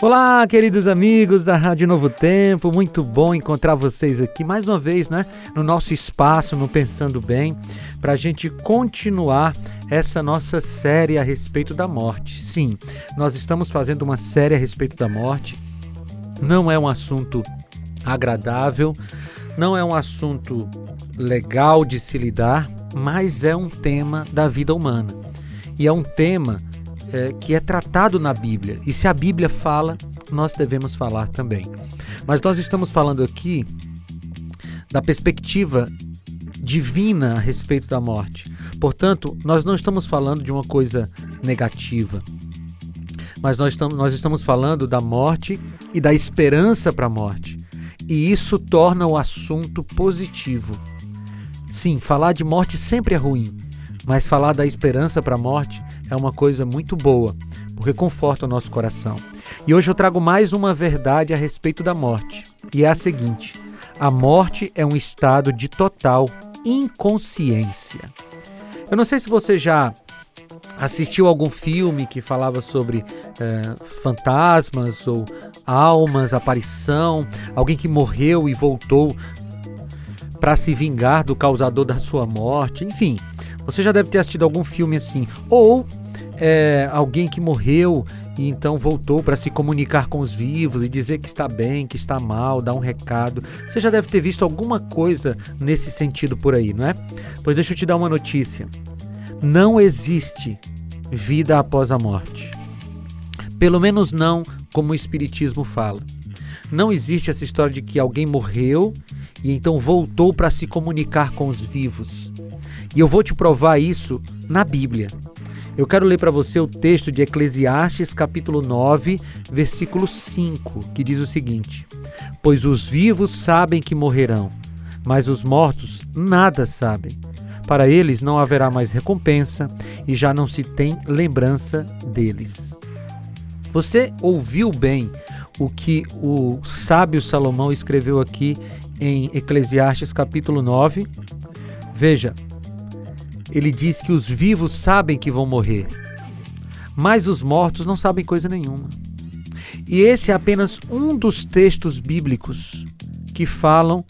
Olá, queridos amigos da Rádio Novo Tempo, muito bom encontrar vocês aqui mais uma vez, né, no nosso espaço, no Pensando Bem, para a gente continuar essa nossa série a respeito da morte. Sim, nós estamos fazendo uma série a respeito da morte. Não é um assunto agradável, não é um assunto legal de se lidar, mas é um tema da vida humana. E é um tema é, que é tratado na Bíblia. E se a Bíblia fala, nós devemos falar também. Mas nós estamos falando aqui da perspectiva divina a respeito da morte. Portanto, nós não estamos falando de uma coisa negativa, mas nós estamos, nós estamos falando da morte e da esperança para a morte. E isso torna o assunto positivo. Sim, falar de morte sempre é ruim, mas falar da esperança para a morte é uma coisa muito boa, porque conforta o nosso coração. E hoje eu trago mais uma verdade a respeito da morte, e é a seguinte: a morte é um estado de total inconsciência. Eu não sei se você já assistiu algum filme que falava sobre é, fantasmas ou almas, aparição, alguém que morreu e voltou para se vingar do causador da sua morte, enfim. Você já deve ter assistido algum filme assim. Ou é, alguém que morreu e então voltou para se comunicar com os vivos e dizer que está bem, que está mal, dar um recado. Você já deve ter visto alguma coisa nesse sentido por aí, não é? Pois deixa eu te dar uma notícia. Não existe vida após a morte. Pelo menos não como o Espiritismo fala. Não existe essa história de que alguém morreu e então voltou para se comunicar com os vivos. E eu vou te provar isso na Bíblia. Eu quero ler para você o texto de Eclesiastes, capítulo 9, versículo 5, que diz o seguinte: Pois os vivos sabem que morrerão, mas os mortos nada sabem. Para eles não haverá mais recompensa e já não se tem lembrança deles. Você ouviu bem o que o sábio Salomão escreveu aqui em Eclesiastes capítulo 9? Veja, ele diz que os vivos sabem que vão morrer, mas os mortos não sabem coisa nenhuma. E esse é apenas um dos textos bíblicos que falam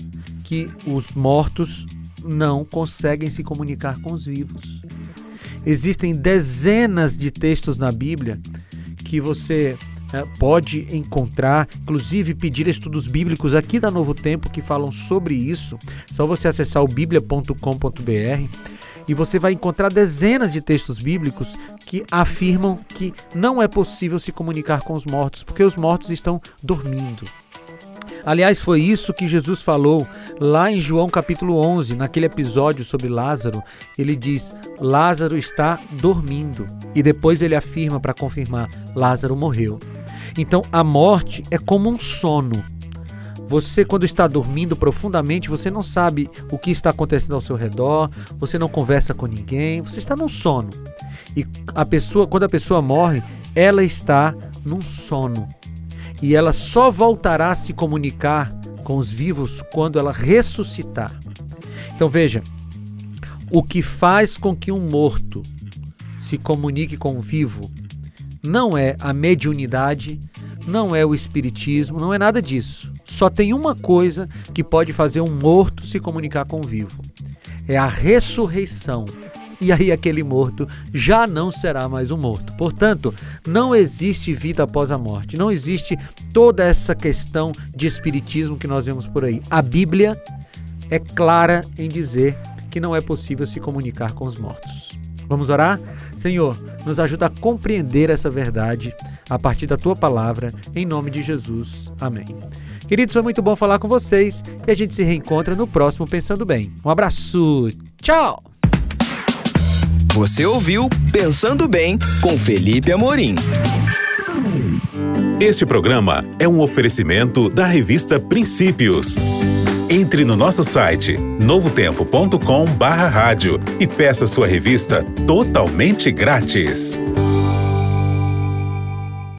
que os mortos não conseguem se comunicar com os vivos. Existem dezenas de textos na Bíblia que você é, pode encontrar, inclusive pedir estudos bíblicos aqui da Novo Tempo que falam sobre isso. Só você acessar o biblia.com.br e você vai encontrar dezenas de textos bíblicos que afirmam que não é possível se comunicar com os mortos, porque os mortos estão dormindo. Aliás, foi isso que Jesus falou lá em João capítulo 11, naquele episódio sobre Lázaro. Ele diz: Lázaro está dormindo. E depois ele afirma para confirmar: Lázaro morreu. Então a morte é como um sono. Você, quando está dormindo profundamente, você não sabe o que está acontecendo ao seu redor, você não conversa com ninguém, você está num sono. E a pessoa, quando a pessoa morre, ela está num sono. E ela só voltará a se comunicar com os vivos quando ela ressuscitar. Então veja, o que faz com que um morto se comunique com o vivo não é a mediunidade, não é o espiritismo, não é nada disso. Só tem uma coisa que pode fazer um morto se comunicar com o vivo: é a ressurreição. E aí aquele morto já não será mais um morto. Portanto, não existe vida após a morte. Não existe toda essa questão de espiritismo que nós vemos por aí. A Bíblia é clara em dizer que não é possível se comunicar com os mortos. Vamos orar? Senhor, nos ajuda a compreender essa verdade a partir da tua palavra, em nome de Jesus. Amém. Queridos, foi muito bom falar com vocês e a gente se reencontra no próximo Pensando Bem. Um abraço, tchau! Você ouviu Pensando Bem com Felipe Amorim. Este programa é um oferecimento da revista Princípios. Entre no nosso site novotempo.com/rádio e peça sua revista totalmente grátis.